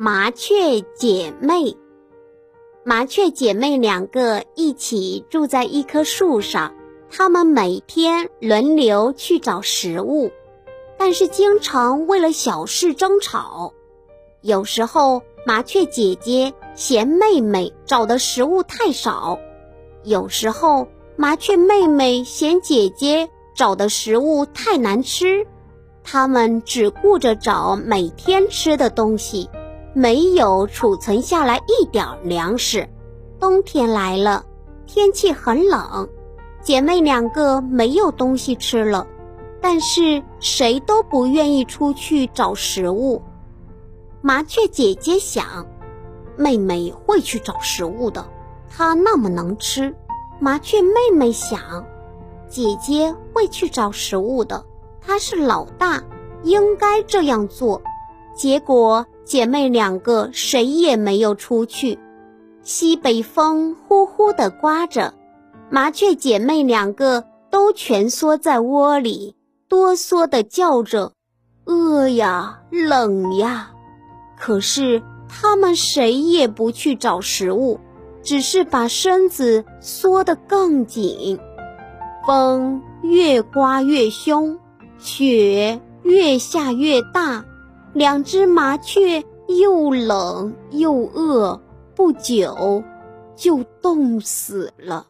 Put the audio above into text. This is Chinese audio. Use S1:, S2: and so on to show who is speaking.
S1: 麻雀姐妹，麻雀姐妹两个一起住在一棵树上，她们每天轮流去找食物，但是经常为了小事争吵。有时候，麻雀姐姐嫌妹妹找的食物太少；有时候，麻雀妹妹嫌姐姐找的食物太难吃。她们只顾着找每天吃的东西。没有储存下来一点粮食。冬天来了，天气很冷，姐妹两个没有东西吃了，但是谁都不愿意出去找食物。麻雀姐姐想，妹妹会去找食物的，她那么能吃。麻雀妹妹想，姐姐会去找食物的，她是老大，应该这样做。结果。姐妹两个谁也没有出去，西北风呼呼地刮着，麻雀姐妹两个都蜷缩在窝里，哆嗦地叫着：“饿呀，冷呀！”可是它们谁也不去找食物，只是把身子缩得更紧。风越刮越凶，雪越下越大。两只麻雀又冷又饿，不久就冻死了。